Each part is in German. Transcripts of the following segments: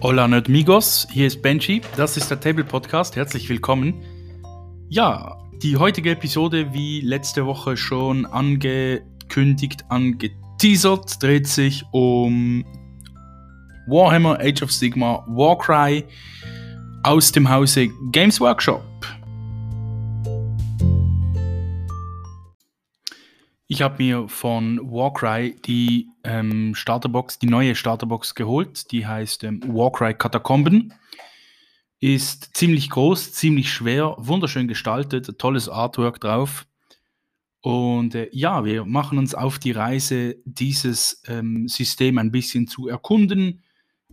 Hola Nerdmigos, hier ist Benji, das ist der Table Podcast, herzlich willkommen. Ja, die heutige Episode, wie letzte Woche schon angekündigt, angeteasert, dreht sich um Warhammer Age of Sigma Warcry aus dem Hause Games Workshop. Ich habe mir von Warcry die ähm, Starterbox, die neue Starterbox geholt. Die heißt ähm, Warcry Katakomben. Ist ziemlich groß, ziemlich schwer, wunderschön gestaltet, tolles Artwork drauf. Und äh, ja, wir machen uns auf die Reise, dieses ähm, System ein bisschen zu erkunden.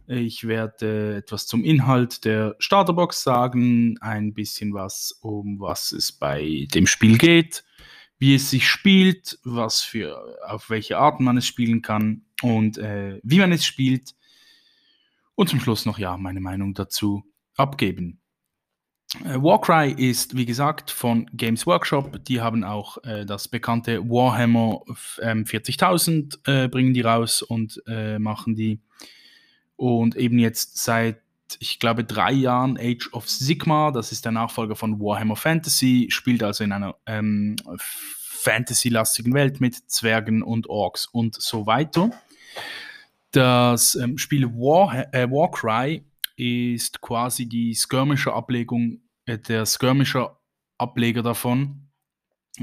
Ich werde äh, etwas zum Inhalt der Starterbox sagen, ein bisschen was, um was es bei dem Spiel geht wie es sich spielt, was für, auf welche Arten man es spielen kann und äh, wie man es spielt. Und zum Schluss noch ja meine Meinung dazu abgeben. Äh, Warcry ist, wie gesagt, von Games Workshop. Die haben auch äh, das bekannte Warhammer ähm, 40.000 äh, bringen die raus und äh, machen die. Und eben jetzt seit ich glaube, drei Jahren Age of Sigma. Das ist der Nachfolger von Warhammer Fantasy, spielt also in einer ähm, Fantasy-lastigen Welt mit Zwergen und Orks und so weiter. Das ähm, Spiel War, äh, Warcry ist quasi die Skirmisher-Ablegung, äh, der Skirmisher-Ableger davon.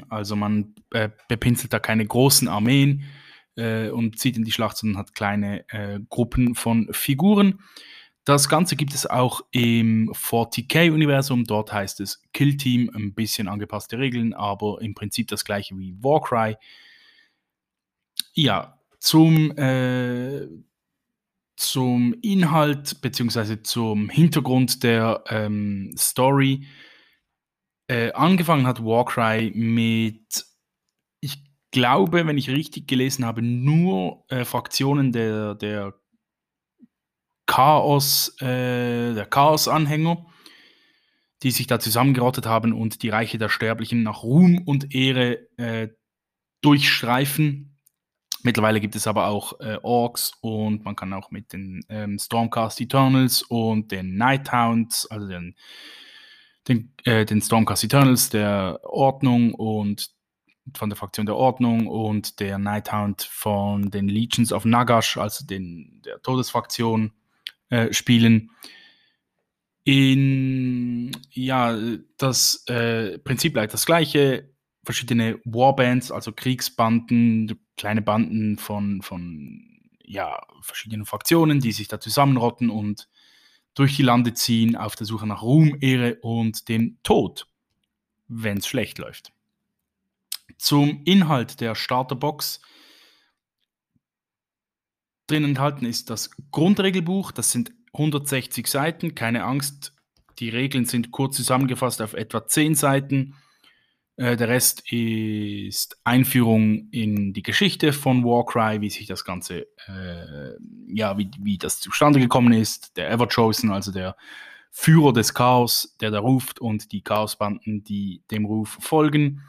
Also man äh, bepinselt da keine großen Armeen äh, und zieht in die Schlacht, sondern hat kleine äh, Gruppen von Figuren. Das Ganze gibt es auch im 40k-Universum. Dort heißt es Kill Team, ein bisschen angepasste Regeln, aber im Prinzip das gleiche wie Warcry. Ja, zum, äh, zum Inhalt bzw. zum Hintergrund der ähm, Story. Äh, angefangen hat Warcry mit, ich glaube, wenn ich richtig gelesen habe, nur äh, Fraktionen der, der Chaos, äh, der Chaos-Anhänger, die sich da zusammengerottet haben und die Reiche der Sterblichen nach Ruhm und Ehre äh, durchstreifen. Mittlerweile gibt es aber auch äh, Orks und man kann auch mit den ähm, Stormcast Eternals und den Nighthounds, also den, den, äh, den Stormcast Eternals der Ordnung und von der Fraktion der Ordnung und der Nighthound von den Legions of Nagash, also den, der Todesfraktion, äh, spielen. In, ja, das äh, Prinzip bleibt das gleiche. Verschiedene Warbands, also Kriegsbanden, kleine Banden von, von ja, verschiedenen Fraktionen, die sich da zusammenrotten und durch die Lande ziehen auf der Suche nach Ruhm, Ehre und dem Tod, wenn es schlecht läuft. Zum Inhalt der Starterbox drin enthalten ist das Grundregelbuch. Das sind 160 Seiten. Keine Angst, die Regeln sind kurz zusammengefasst auf etwa 10 Seiten. Äh, der Rest ist Einführung in die Geschichte von Warcry, wie sich das Ganze, äh, ja, wie, wie das zustande gekommen ist. Der Everchosen, also der Führer des Chaos, der da ruft und die Chaosbanden, die dem Ruf folgen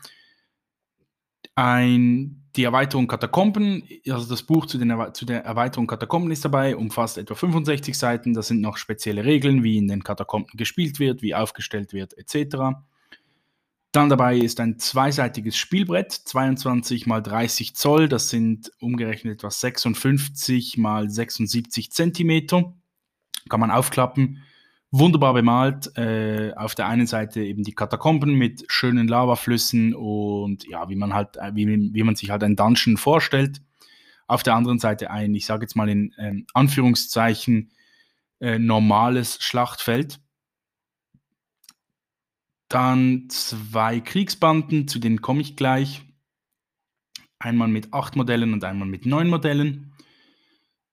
ein, die Erweiterung Katakomben, also das Buch zu, den, zu der Erweiterung Katakomben ist dabei, umfasst etwa 65 Seiten. Das sind noch spezielle Regeln, wie in den Katakomben gespielt wird, wie aufgestellt wird, etc. Dann dabei ist ein zweiseitiges Spielbrett, 22 mal 30 Zoll, das sind umgerechnet etwa 56 mal 76 Zentimeter. Kann man aufklappen wunderbar bemalt. Äh, auf der einen Seite eben die Katakomben mit schönen Lavaflüssen und ja, wie man halt, äh, wie, wie man sich halt ein Dungeon vorstellt. Auf der anderen Seite ein, ich sage jetzt mal in ähm, Anführungszeichen, äh, normales Schlachtfeld. Dann zwei Kriegsbanden, zu denen komme ich gleich. Einmal mit acht Modellen und einmal mit neun Modellen.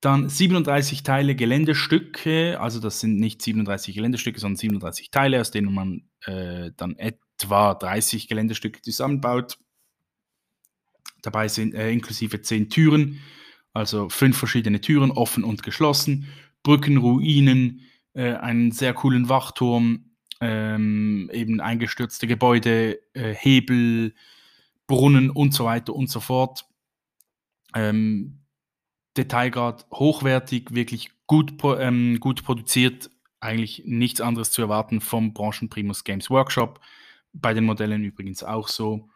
Dann 37 Teile Geländestücke, also das sind nicht 37 Geländestücke, sondern 37 Teile, aus denen man äh, dann etwa 30 Geländestücke zusammenbaut. Dabei sind äh, inklusive 10 Türen, also fünf verschiedene Türen, offen und geschlossen, Brücken, Ruinen, äh, einen sehr coolen Wachturm, ähm, eben eingestürzte Gebäude, äh, Hebel, Brunnen und so weiter und so fort. Ähm, Detailgrad hochwertig, wirklich gut, ähm, gut produziert, eigentlich nichts anderes zu erwarten vom Branchenprimus Games Workshop. Bei den Modellen übrigens auch so.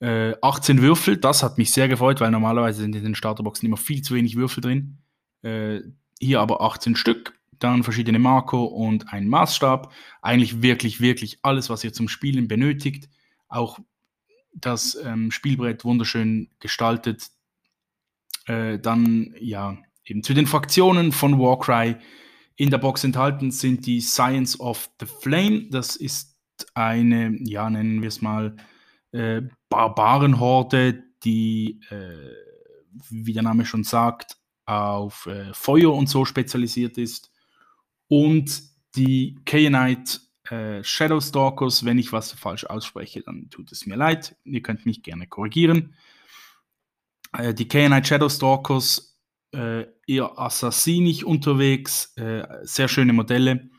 Äh, 18 Würfel, das hat mich sehr gefreut, weil normalerweise sind in den Starterboxen immer viel zu wenig Würfel drin. Äh, hier aber 18 Stück, dann verschiedene Marco und ein Maßstab. Eigentlich wirklich, wirklich alles, was ihr zum Spielen benötigt. Auch das ähm, Spielbrett wunderschön gestaltet. Äh, dann, ja, eben zu den Fraktionen von Warcry. In der Box enthalten sind die Science of the Flame. Das ist eine, ja, nennen wir es mal, äh, Barbarenhorde, die, äh, wie der Name schon sagt, auf äh, Feuer und so spezialisiert ist. Und die Kayanite äh, Shadowstalkers, wenn ich was falsch ausspreche, dann tut es mir leid. Ihr könnt mich gerne korrigieren. Äh, die Kayanite Shadowstalkers, äh, eher assassinisch unterwegs, äh, sehr schöne Modelle.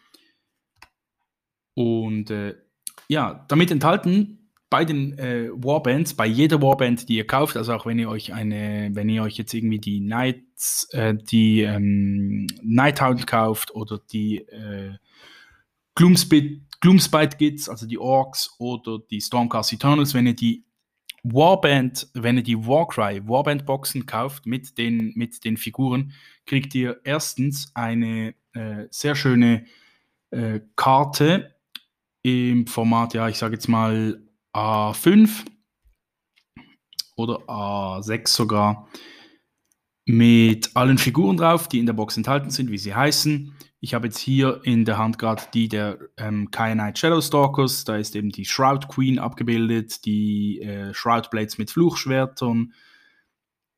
Und äh, ja, damit enthalten bei den äh, Warbands, bei jeder Warband, die ihr kauft, also auch wenn ihr euch eine, wenn ihr euch jetzt irgendwie die Knights, äh, die ähm, Nighthound kauft oder die äh, Gloomspite, Gloomspite Gits, also die Orks oder die Stormcast Eternals, wenn ihr die Warband, wenn ihr die Warcry Warband Boxen kauft mit den, mit den Figuren, kriegt ihr erstens eine äh, sehr schöne äh, Karte im Format, ja, ich sage jetzt mal A5 oder A6 sogar mit allen Figuren drauf, die in der Box enthalten sind, wie sie heißen. Ich habe jetzt hier in der Hand gerade die der ähm, Kyanite Shadowstalkers. Da ist eben die Shroud Queen abgebildet, die äh, Shroud Blades mit Fluchschwertern,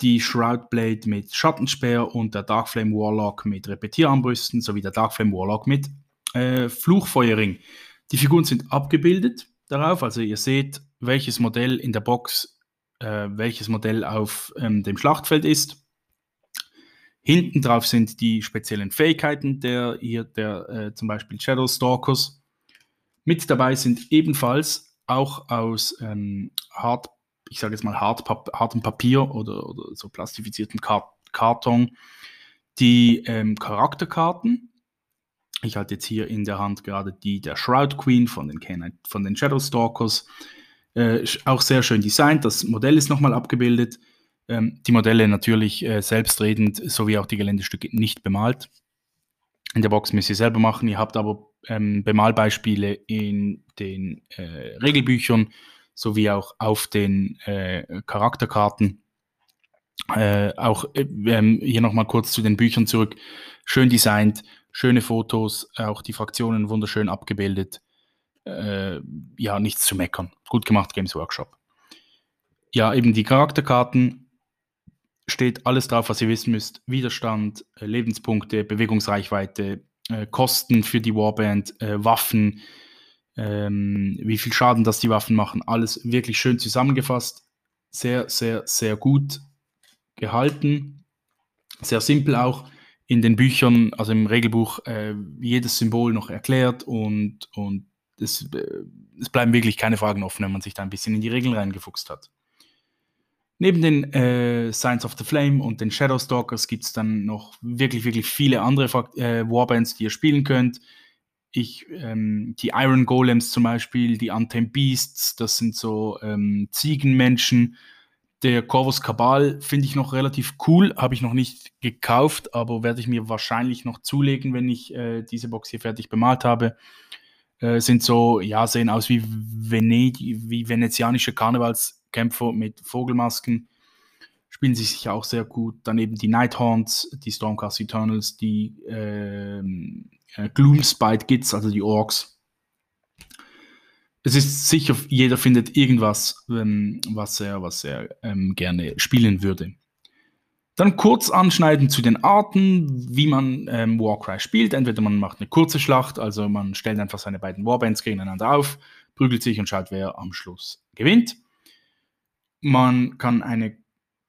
die Shroud Blade mit Schattenspeer und der Darkflame Warlock mit Repetierarmbrüsten sowie der Darkflame Warlock mit äh, Fluchfeuerring. Die Figuren sind abgebildet darauf, also ihr seht, welches Modell in der Box, äh, welches Modell auf ähm, dem Schlachtfeld ist. Hinten drauf sind die speziellen Fähigkeiten der hier der äh, zum Beispiel Shadow Stalkers. Mit dabei sind ebenfalls auch aus ähm, hart, ich sage jetzt mal hart, hartem Papier oder, oder so plastifiziertem Kart Karton die ähm, Charakterkarten. Ich halte jetzt hier in der Hand gerade die der Shroud Queen von den, von den Shadow Stalkers. Äh, auch sehr schön designt. Das Modell ist nochmal abgebildet. Ähm, die Modelle natürlich äh, selbstredend sowie auch die Geländestücke nicht bemalt. In der Box müsst ihr selber machen. Ihr habt aber ähm, Bemalbeispiele in den äh, Regelbüchern sowie auch auf den äh, Charakterkarten. Äh, auch äh, ähm, hier nochmal kurz zu den Büchern zurück. Schön designt, schöne Fotos, auch die Fraktionen wunderschön abgebildet. Äh, ja, nichts zu meckern. Gut gemacht, Games Workshop. Ja, eben die Charakterkarten steht alles drauf, was ihr wissen müsst. Widerstand, äh, Lebenspunkte, Bewegungsreichweite, äh, Kosten für die Warband, äh, Waffen, ähm, wie viel Schaden das die Waffen machen. Alles wirklich schön zusammengefasst. Sehr, sehr, sehr gut gehalten. Sehr simpel auch. In den Büchern, also im Regelbuch, jedes Symbol noch erklärt und, und es, es bleiben wirklich keine Fragen offen, wenn man sich da ein bisschen in die Regeln reingefuchst hat. Neben den äh, Signs of the Flame und den Shadowstalkers gibt es dann noch wirklich, wirklich viele andere äh, Warbands, die ihr spielen könnt. Ich, ähm, die Iron Golems zum Beispiel, die Untamed Beasts, das sind so ähm, Ziegenmenschen. Der Corvus Cabal finde ich noch relativ cool, habe ich noch nicht gekauft, aber werde ich mir wahrscheinlich noch zulegen, wenn ich äh, diese Box hier fertig bemalt habe. Äh, sind so, ja, sehen aus wie, Venedig, wie venezianische Karnevals- Kämpfer mit Vogelmasken spielen sich sicher auch sehr gut. Daneben die Nighthorns, die Stormcast Eternals, die ähm, äh, Gloomspite Gits, also die Orks. Es ist sicher, jeder findet irgendwas, ähm, was er, was er ähm, gerne spielen würde. Dann kurz anschneiden zu den Arten, wie man ähm, Warcry spielt. Entweder man macht eine kurze Schlacht, also man stellt einfach seine beiden Warbands gegeneinander auf, prügelt sich und schaut, wer am Schluss gewinnt. Man kann eine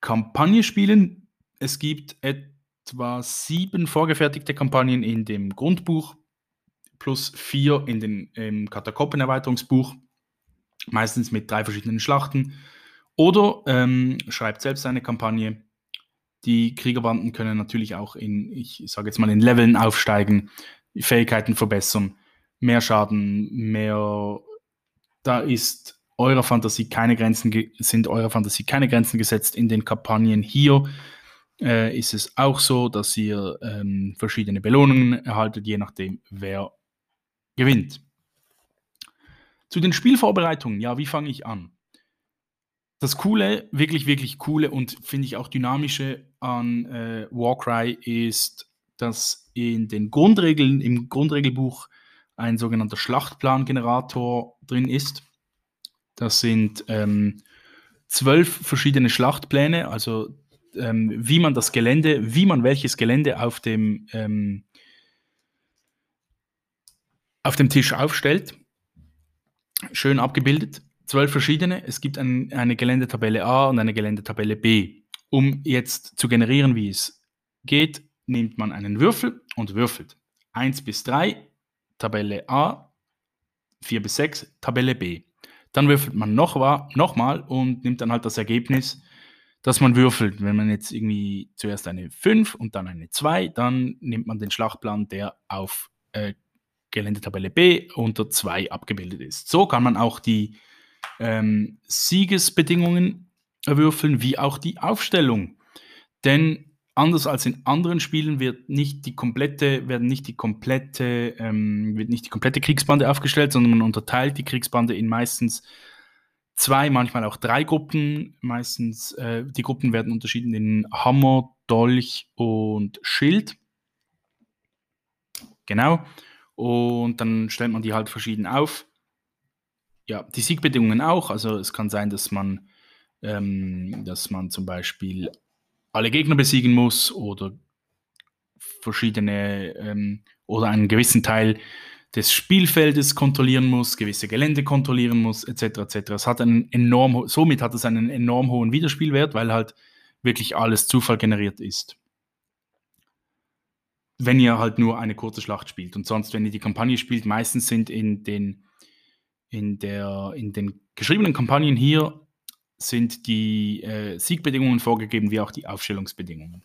Kampagne spielen. Es gibt etwa sieben vorgefertigte Kampagnen in dem Grundbuch plus vier in den, im Katakomben-Erweiterungsbuch, meistens mit drei verschiedenen Schlachten. Oder ähm, schreibt selbst eine Kampagne. Die Kriegerbanden können natürlich auch in, ich sage jetzt mal, in Leveln aufsteigen, Fähigkeiten verbessern, mehr Schaden, mehr. Da ist eurer Fantasie keine Grenzen, sind eurer Fantasie keine Grenzen gesetzt in den Kampagnen. Hier äh, ist es auch so, dass ihr ähm, verschiedene Belohnungen erhaltet, je nachdem, wer gewinnt. Zu den Spielvorbereitungen, ja, wie fange ich an? Das Coole, wirklich, wirklich coole und finde ich auch dynamische an äh, Warcry ist, dass in den Grundregeln, im Grundregelbuch ein sogenannter Schlachtplangenerator drin ist. Das sind ähm, zwölf verschiedene Schlachtpläne, also ähm, wie man das Gelände, wie man welches Gelände auf dem, ähm, auf dem Tisch aufstellt. Schön abgebildet. Zwölf verschiedene. Es gibt ein, eine Geländetabelle A und eine Geländetabelle B. Um jetzt zu generieren, wie es geht, nimmt man einen Würfel und würfelt. 1 bis 3, Tabelle A, 4 bis 6, Tabelle B. Dann würfelt man noch, nochmal und nimmt dann halt das Ergebnis dass man würfelt. Wenn man jetzt irgendwie zuerst eine 5 und dann eine 2, dann nimmt man den Schlachtplan, der auf äh, Geländetabelle B unter 2 abgebildet ist. So kann man auch die ähm, Siegesbedingungen würfeln, wie auch die Aufstellung. Denn anders als in anderen Spielen wird nicht die komplette, werden nicht die komplette, ähm, wird nicht die komplette Kriegsbande aufgestellt, sondern man unterteilt die Kriegsbande in meistens zwei, manchmal auch drei Gruppen. Meistens, äh, die Gruppen werden unterschieden in Hammer, Dolch und Schild. Genau. Und dann stellt man die halt verschieden auf. Ja, die Siegbedingungen auch. Also es kann sein, dass man, ähm, dass man zum Beispiel alle Gegner besiegen muss oder verschiedene ähm, oder einen gewissen Teil des Spielfeldes kontrollieren muss, gewisse Gelände kontrollieren muss, etc. etc. Es hat einen enorm, somit hat es einen enorm hohen Wiederspielwert, weil halt wirklich alles Zufall generiert ist. Wenn ihr halt nur eine kurze Schlacht spielt und sonst, wenn ihr die Kampagne spielt, meistens sind in den, in der, in den geschriebenen Kampagnen hier sind die äh, Siegbedingungen vorgegeben, wie auch die Aufstellungsbedingungen.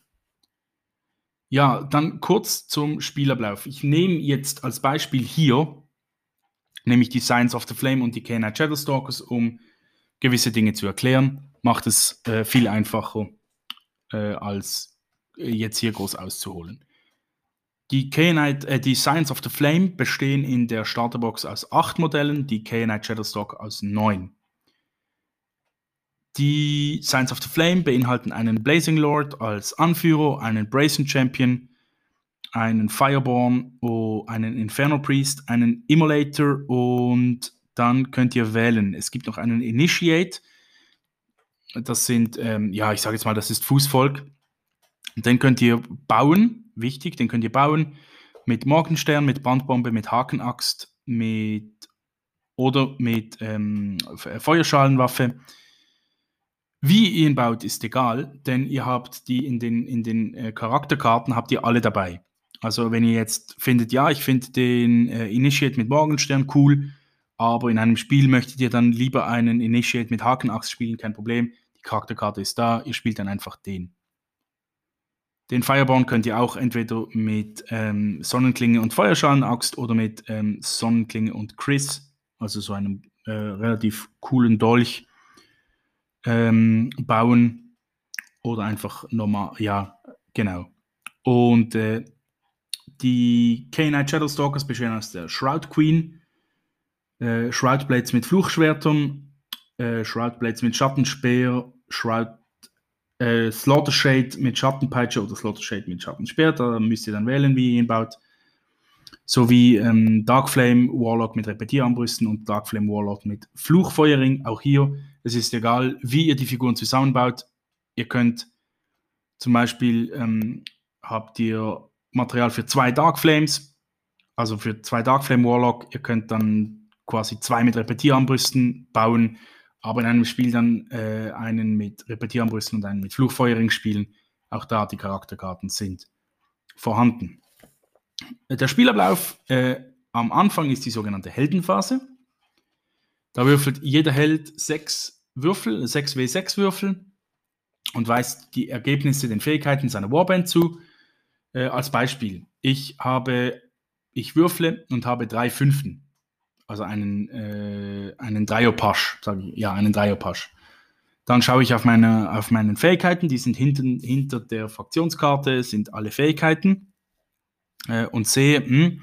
Ja, dann kurz zum Spielablauf. Ich nehme jetzt als Beispiel hier, nämlich die Science of the Flame und die K9 Shadowstalkers, um gewisse Dinge zu erklären. Macht es äh, viel einfacher, äh, als äh, jetzt hier groß auszuholen. Die, K-Knight, äh, die Science of the Flame bestehen in der Starterbox aus acht Modellen, die K-Knight Shadowstalker aus neun. Die Science of the Flame beinhalten einen Blazing Lord als Anführer, einen Brazen Champion, einen Fireborn, oh, einen Inferno Priest, einen Immolator und dann könnt ihr wählen. Es gibt noch einen Initiate. Das sind, ähm, ja, ich sage jetzt mal, das ist Fußvolk. Den könnt ihr bauen, wichtig, den könnt ihr bauen mit Morgenstern, mit Bandbombe, mit Hakenaxt, mit oder mit ähm, Feuerschalenwaffe. Wie ihr ihn baut, ist egal, denn ihr habt die in den, in den äh, Charakterkarten habt ihr alle dabei. Also wenn ihr jetzt findet, ja, ich finde den äh, Initiate mit Morgenstern cool, aber in einem Spiel möchtet ihr dann lieber einen Initiate mit Hakenaxt spielen, kein Problem. Die Charakterkarte ist da, ihr spielt dann einfach den. Den Fireborn könnt ihr auch entweder mit ähm, Sonnenklinge und Feuerschalenaxt oder mit ähm, Sonnenklinge und Chris, also so einem äh, relativ coolen Dolch, ähm, bauen oder einfach normal, ja, genau. Und äh, die K-Night Shadowstalkers bestehen aus der Shroud Queen, äh, Shroud Blades mit Fluchschwertern, äh, Shroud Blades mit Schattenspeer, Shroud äh, Slaughter Shade mit Schattenpeitsche oder Slaughter Shade mit Schattenspeer. Da müsst ihr dann wählen, wie ihr ihn baut. Sowie ähm, Darkflame Warlock mit Repetieranbrüsten und Darkflame Warlock mit Fluchfeuerring. Auch hier es ist egal, wie ihr die Figuren zusammenbaut. Ihr könnt zum Beispiel, ähm, habt ihr Material für zwei Dark Flames, also für zwei Dark Flame Warlock. Ihr könnt dann quasi zwei mit Repetieranbrüsten bauen, aber in einem Spiel dann äh, einen mit Repetieranbrüsten und einen mit Fluchfeuering spielen. Auch da die Charakterkarten sind vorhanden. Der Spielablauf äh, am Anfang ist die sogenannte Heldenphase. Da würfelt jeder Held sechs Würfel, sechs W6 Würfel. und weist die Ergebnisse den Fähigkeiten seiner Warband zu. Äh, als Beispiel, ich habe, ich würfle und habe drei Fünften, also einen, äh, einen Dreierpasch, sage ich, ja, einen Dreierpasch. Dann schaue ich auf meine auf meinen Fähigkeiten, die sind hinten, hinter der Fraktionskarte, sind alle Fähigkeiten äh, und sehe, mh, hm,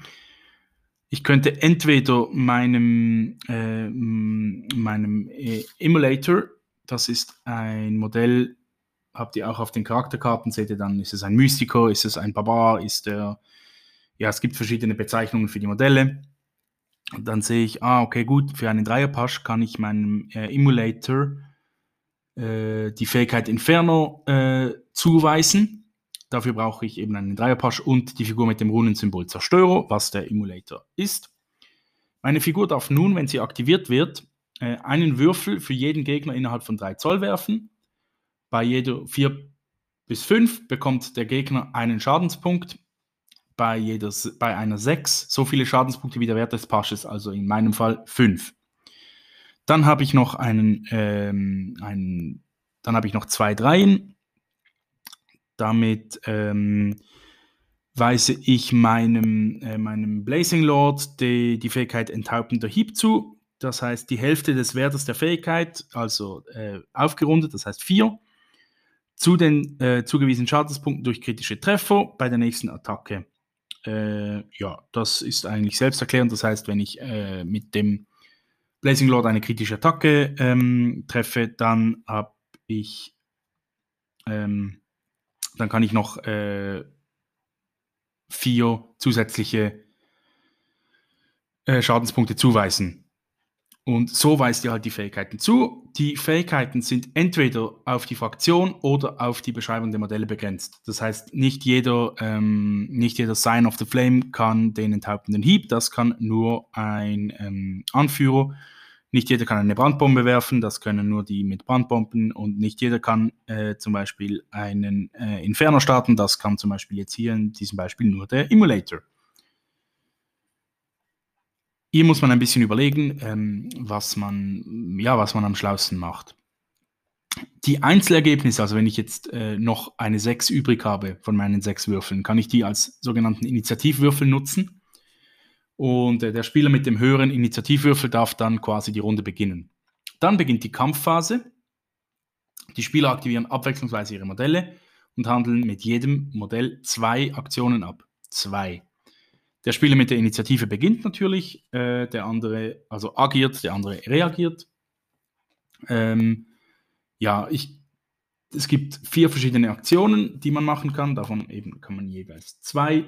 ich könnte entweder meinem, äh, meinem äh, Emulator, das ist ein Modell, habt ihr auch auf den Charakterkarten, seht ihr dann, ist es ein Mystiker, ist es ein Barbar, ist der, ja, es gibt verschiedene Bezeichnungen für die Modelle. Und dann sehe ich, ah, okay, gut, für einen Dreierpasch kann ich meinem äh, Emulator äh, die Fähigkeit Inferno äh, zuweisen Dafür brauche ich eben einen Dreierpasch und die Figur mit dem Runensymbol Zerstörer, was der Emulator ist. Meine Figur darf nun, wenn sie aktiviert wird, äh, einen Würfel für jeden Gegner innerhalb von 3 Zoll werfen. Bei jeder 4 bis 5 bekommt der Gegner einen Schadenspunkt. Bei, jeder, bei einer 6 so viele Schadenspunkte wie der Wert des Pasches, also in meinem Fall 5. Dann habe ich noch einen, ähm, einen dann habe ich noch zwei Dreien damit ähm, weise ich meinem, äh, meinem Blazing Lord die, die Fähigkeit Enthauptender Hieb zu. Das heißt, die Hälfte des Wertes der Fähigkeit, also äh, aufgerundet, das heißt 4, zu den äh, zugewiesenen Schadenspunkten durch kritische Treffer bei der nächsten Attacke. Äh, ja, das ist eigentlich selbsterklärend. Das heißt, wenn ich äh, mit dem Blazing Lord eine kritische Attacke ähm, treffe, dann habe ich ähm, dann kann ich noch äh, vier zusätzliche äh, Schadenspunkte zuweisen. Und so weist ihr halt die Fähigkeiten zu. Die Fähigkeiten sind entweder auf die Fraktion oder auf die Beschreibung der Modelle begrenzt. Das heißt, nicht jeder, ähm, nicht jeder Sign of the Flame kann den enthauptenden Hieb, das kann nur ein ähm, Anführer. Nicht jeder kann eine Brandbombe werfen, das können nur die mit Brandbomben und nicht jeder kann äh, zum Beispiel einen äh, Inferno starten, das kann zum Beispiel jetzt hier in diesem Beispiel nur der Emulator. Hier muss man ein bisschen überlegen, ähm, was, man, ja, was man am schlausten macht. Die Einzelergebnisse, also wenn ich jetzt äh, noch eine 6 übrig habe von meinen 6 Würfeln, kann ich die als sogenannten Initiativwürfel nutzen. Und äh, der Spieler mit dem höheren Initiativwürfel darf dann quasi die Runde beginnen. Dann beginnt die Kampfphase. Die Spieler aktivieren abwechslungsweise ihre Modelle und handeln mit jedem Modell zwei Aktionen ab. Zwei. Der Spieler mit der Initiative beginnt natürlich, äh, der andere also agiert, der andere reagiert. Ähm, ja, ich, es gibt vier verschiedene Aktionen, die man machen kann. Davon eben kann man jeweils zwei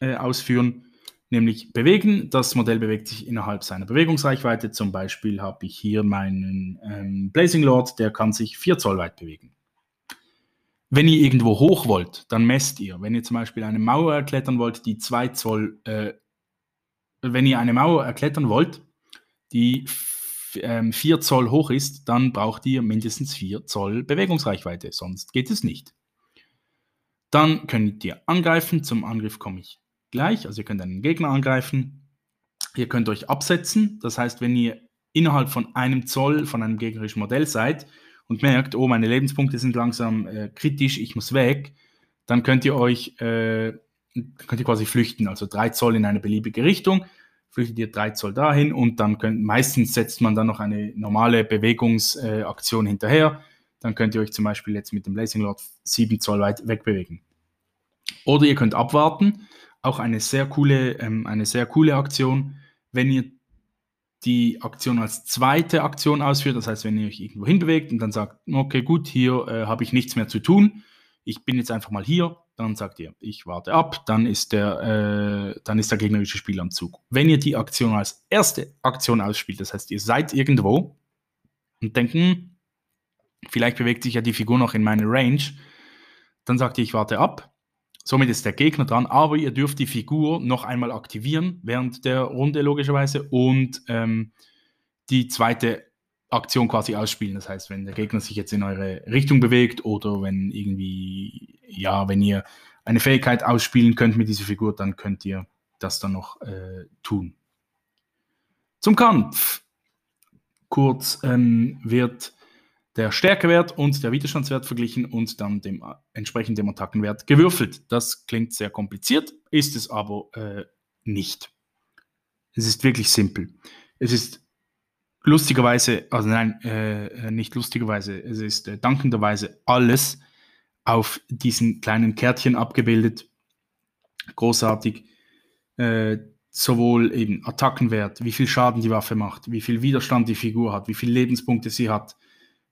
äh, ausführen nämlich bewegen. Das Modell bewegt sich innerhalb seiner Bewegungsreichweite. Zum Beispiel habe ich hier meinen ähm, Blazing Lord, der kann sich 4 Zoll weit bewegen. Wenn ihr irgendwo hoch wollt, dann messt ihr. Wenn ihr zum Beispiel eine Mauer erklettern wollt, die 2 Zoll, äh, wenn ihr eine Mauer erklettern wollt, die 4 ähm, Zoll hoch ist, dann braucht ihr mindestens 4 Zoll Bewegungsreichweite, sonst geht es nicht. Dann könnt ihr angreifen. Zum Angriff komme ich gleich. Also ihr könnt einen Gegner angreifen. Ihr könnt euch absetzen. Das heißt, wenn ihr innerhalb von einem Zoll von einem gegnerischen Modell seid und merkt, oh, meine Lebenspunkte sind langsam äh, kritisch, ich muss weg, dann könnt ihr euch äh, könnt ihr quasi flüchten. Also drei Zoll in eine beliebige Richtung, flüchtet ihr drei Zoll dahin und dann könnt, meistens setzt man dann noch eine normale Bewegungsaktion äh, hinterher. Dann könnt ihr euch zum Beispiel jetzt mit dem Blazing Lord sieben Zoll weit wegbewegen. Oder ihr könnt abwarten auch eine sehr coole, ähm, eine sehr coole Aktion, wenn ihr die Aktion als zweite Aktion ausführt. Das heißt, wenn ihr euch irgendwo hinbewegt und dann sagt, okay, gut, hier äh, habe ich nichts mehr zu tun. Ich bin jetzt einfach mal hier. Dann sagt ihr, ich warte ab. Dann ist der, äh, dann ist der gegnerische Spieler am Zug. Wenn ihr die Aktion als erste Aktion ausspielt, das heißt, ihr seid irgendwo und denken, hm, vielleicht bewegt sich ja die Figur noch in meine Range, dann sagt ihr, ich warte ab. Somit ist der Gegner dran, aber ihr dürft die Figur noch einmal aktivieren während der Runde logischerweise und ähm, die zweite Aktion quasi ausspielen. Das heißt, wenn der Gegner sich jetzt in eure Richtung bewegt oder wenn irgendwie, ja, wenn ihr eine Fähigkeit ausspielen könnt mit dieser Figur, dann könnt ihr das dann noch äh, tun. Zum Kampf. Kurz ähm, wird der Stärkewert und der Widerstandswert verglichen und dann dem entsprechend dem Attackenwert gewürfelt. Das klingt sehr kompliziert, ist es aber äh, nicht. Es ist wirklich simpel. Es ist lustigerweise, also nein, äh, äh nicht lustigerweise, es ist äh, dankenderweise alles auf diesen kleinen Kärtchen abgebildet. Großartig. Äh, sowohl eben Attackenwert, wie viel Schaden die Waffe macht, wie viel Widerstand die Figur hat, wie viele Lebenspunkte sie hat,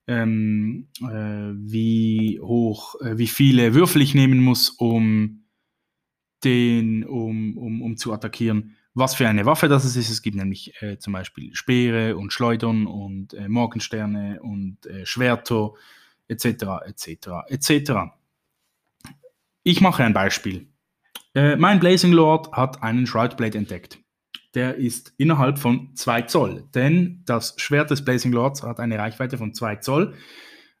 ähm, äh, wie hoch, äh, wie viele Würfel ich nehmen muss, um den, um, um, um zu attackieren. Was für eine Waffe das ist. Es gibt nämlich äh, zum Beispiel Speere und Schleudern und äh, Morgensterne und äh, Schwerter etc. etc. etc. Ich mache ein Beispiel. Äh, mein Blazing Lord hat einen Shroudblade entdeckt. Der ist innerhalb von 2 Zoll, denn das Schwert des Blazing Lords hat eine Reichweite von 2 Zoll,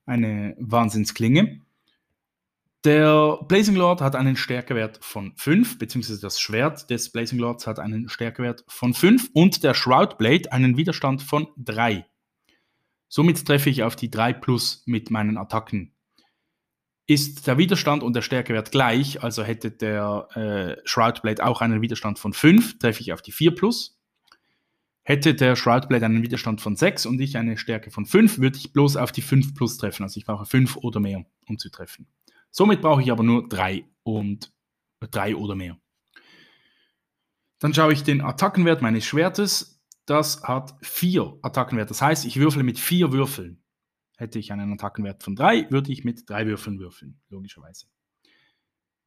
eine Wahnsinnsklinge. Der Blazing Lord hat einen Stärkewert von 5, beziehungsweise das Schwert des Blazing Lords hat einen Stärkewert von 5 und der Shroudblade einen Widerstand von 3. Somit treffe ich auf die 3 plus mit meinen Attacken ist der Widerstand und der Stärkewert gleich, also hätte der äh, Shroudblade auch einen Widerstand von 5, treffe ich auf die 4 plus. Hätte der Shroudblade einen Widerstand von 6 und ich eine Stärke von 5, würde ich bloß auf die 5 plus treffen. Also ich brauche 5 oder mehr, um zu treffen. Somit brauche ich aber nur 3 und 3 oder mehr. Dann schaue ich den Attackenwert meines Schwertes. Das hat 4 Attackenwert. Das heißt, ich würfle mit 4 Würfeln. Hätte ich einen Attackenwert von 3, würde ich mit 3 Würfeln würfeln, logischerweise.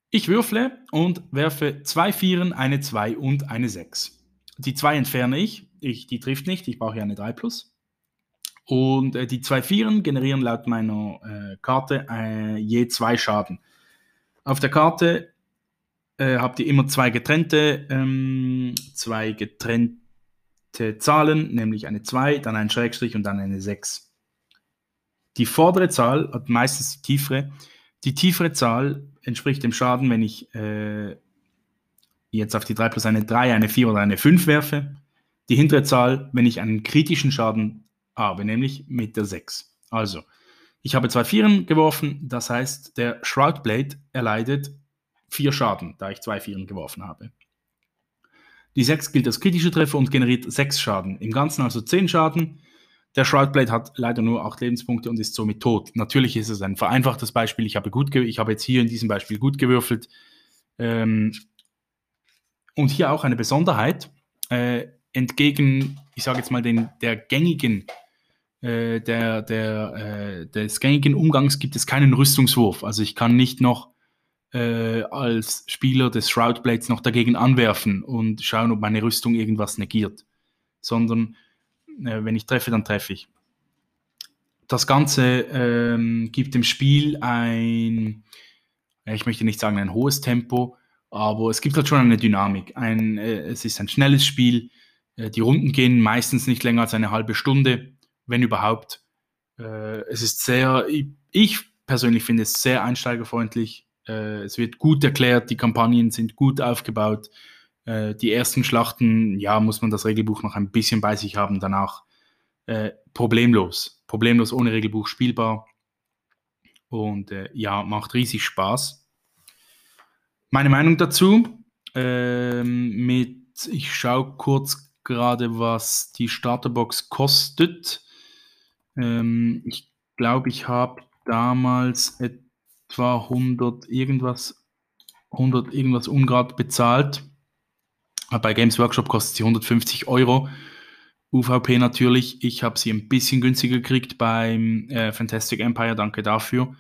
Ich würfle und werfe zwei Vieren, eine 2 und eine 6. Die 2 entferne ich, ich, die trifft nicht, ich brauche ja eine 3 plus. Und äh, die zwei Vieren generieren laut meiner äh, Karte äh, je zwei Schaden. Auf der Karte äh, habt ihr immer zwei getrennte, ähm, zwei getrennte Zahlen, nämlich eine 2, dann ein Schrägstrich und dann eine 6. Die vordere Zahl hat meistens die tiefere. Die tiefere Zahl entspricht dem Schaden, wenn ich äh, jetzt auf die 3 plus eine 3, eine 4 oder eine 5 werfe. Die hintere Zahl, wenn ich einen kritischen Schaden habe, nämlich mit der 6. Also, ich habe zwei Vieren geworfen, das heißt, der Shroudblade erleidet 4 Schaden, da ich zwei Vieren geworfen habe. Die 6 gilt als kritische Treffer und generiert 6 Schaden. Im Ganzen also 10 Schaden. Der Shroudblade hat leider nur 8 Lebenspunkte und ist somit tot. Natürlich ist es ein vereinfachtes Beispiel. Ich habe, gut ich habe jetzt hier in diesem Beispiel gut gewürfelt. Ähm, und hier auch eine Besonderheit. Äh, entgegen, ich sage jetzt mal, den, der gängigen, äh, der, der, äh, des gängigen Umgangs gibt es keinen Rüstungswurf. Also ich kann nicht noch äh, als Spieler des Shroudblades noch dagegen anwerfen und schauen, ob meine Rüstung irgendwas negiert. Sondern wenn ich treffe, dann treffe ich. Das Ganze ähm, gibt dem Spiel ein, ich möchte nicht sagen ein hohes Tempo, aber es gibt halt schon eine Dynamik. Ein, äh, es ist ein schnelles Spiel. Äh, die Runden gehen meistens nicht länger als eine halbe Stunde, wenn überhaupt. Äh, es ist sehr, ich persönlich finde es sehr einsteigerfreundlich. Äh, es wird gut erklärt, die Kampagnen sind gut aufgebaut. Äh, die ersten Schlachten, ja, muss man das Regelbuch noch ein bisschen bei sich haben. Danach äh, problemlos. Problemlos ohne Regelbuch spielbar. Und äh, ja, macht riesig Spaß. Meine Meinung dazu, ähm, mit, ich schaue kurz gerade, was die Starterbox kostet. Ähm, ich glaube, ich habe damals etwa 100 irgendwas, 100 irgendwas Ungrad bezahlt. Bei Games Workshop kostet sie 150 Euro. UVP natürlich. Ich habe sie ein bisschen günstiger gekriegt beim äh, Fantastic Empire. Danke dafür.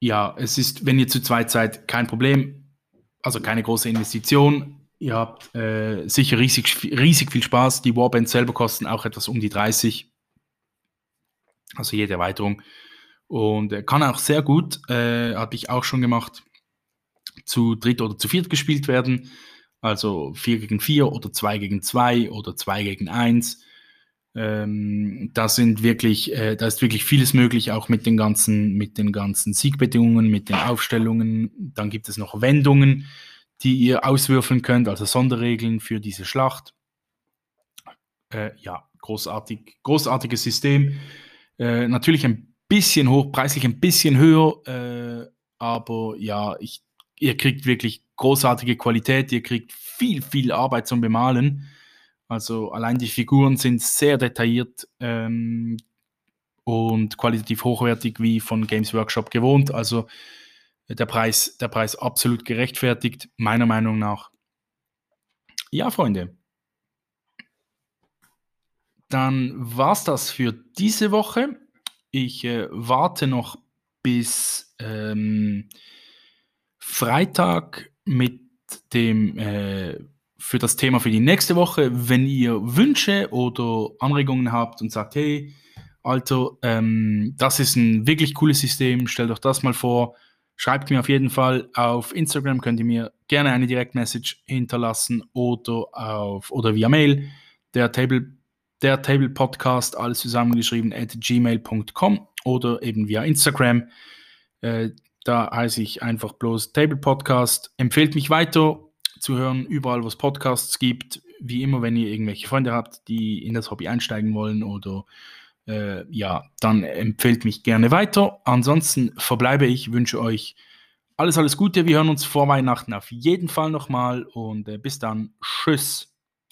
Ja, es ist, wenn ihr zu zweit seid, kein Problem. Also keine große Investition. Ihr habt äh, sicher riesig, riesig viel Spaß. Die Warbands selber kosten auch etwas um die 30. Also jede Erweiterung. Und äh, kann auch sehr gut, äh, habe ich auch schon gemacht, zu dritt oder zu viert gespielt werden. Also 4 gegen 4 oder 2 gegen 2 oder 2 gegen 1. Ähm, da sind wirklich, äh, da ist wirklich vieles möglich, auch mit den ganzen, mit den ganzen Siegbedingungen, mit den Aufstellungen. Dann gibt es noch Wendungen, die ihr auswürfeln könnt, also Sonderregeln für diese Schlacht. Äh, ja, großartig, großartiges System. Äh, natürlich ein bisschen hoch, preislich ein bisschen höher, äh, aber ja, ich, ihr kriegt wirklich großartige Qualität, ihr kriegt viel, viel Arbeit zum Bemalen. Also allein die Figuren sind sehr detailliert ähm, und qualitativ hochwertig wie von Games Workshop gewohnt. Also der Preis, der Preis absolut gerechtfertigt, meiner Meinung nach. Ja, Freunde. Dann war es das für diese Woche. Ich äh, warte noch bis ähm, Freitag mit dem äh, für das Thema für die nächste Woche. Wenn ihr Wünsche oder Anregungen habt und sagt, hey, Alter, ähm, das ist ein wirklich cooles System, stellt euch das mal vor. Schreibt mir auf jeden Fall auf Instagram, könnt ihr mir gerne eine Direktmessage hinterlassen oder, auf, oder via Mail. Der Table, der Table Podcast, alles zusammengeschrieben, at gmail.com oder eben via Instagram. Äh, da heiße ich einfach bloß Table Podcast. Empfehlt mich weiter zu hören, überall, wo es Podcasts gibt. Wie immer, wenn ihr irgendwelche Freunde habt, die in das Hobby einsteigen wollen oder äh, ja, dann empfehlt mich gerne weiter. Ansonsten verbleibe ich, wünsche euch alles, alles Gute. Wir hören uns vor Weihnachten auf jeden Fall nochmal und äh, bis dann. Tschüss.